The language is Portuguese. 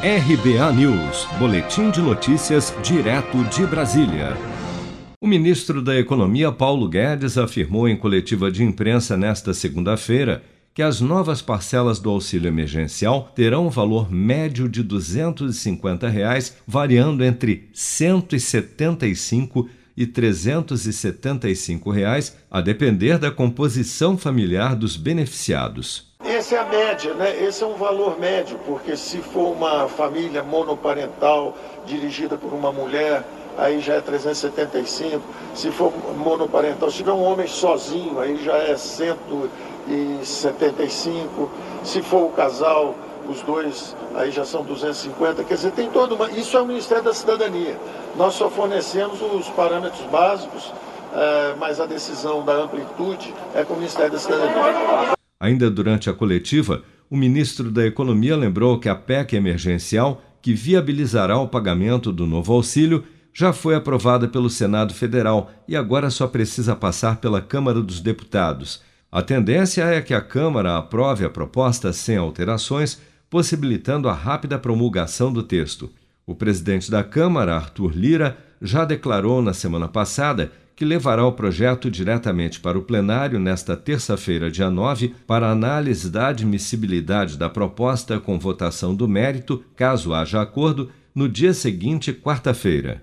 RBA News, Boletim de Notícias, direto de Brasília. O ministro da Economia, Paulo Guedes, afirmou em coletiva de imprensa nesta segunda-feira que as novas parcelas do auxílio emergencial terão um valor médio de 250 reais, variando entre R$ 175 e 375 reais, a depender da composição familiar dos beneficiados. Essa é a média, né? Esse é um valor médio, porque se for uma família monoparental dirigida por uma mulher, aí já é 375. Se for monoparental, se tiver um homem sozinho, aí já é 175. Se for o casal, os dois, aí já são 250. Quer dizer, tem todo uma. Isso é o Ministério da Cidadania. Nós só fornecemos os parâmetros básicos, é, mas a decisão da amplitude é com o Ministério da Cidadania. Ainda durante a coletiva, o ministro da Economia lembrou que a PEC emergencial, que viabilizará o pagamento do novo auxílio, já foi aprovada pelo Senado Federal e agora só precisa passar pela Câmara dos Deputados. A tendência é que a Câmara aprove a proposta sem alterações, possibilitando a rápida promulgação do texto. O presidente da Câmara, Arthur Lira, já declarou na semana passada que levará o projeto diretamente para o plenário nesta terça-feira, dia 9, para análise da admissibilidade da proposta com votação do mérito, caso haja acordo, no dia seguinte, quarta-feira.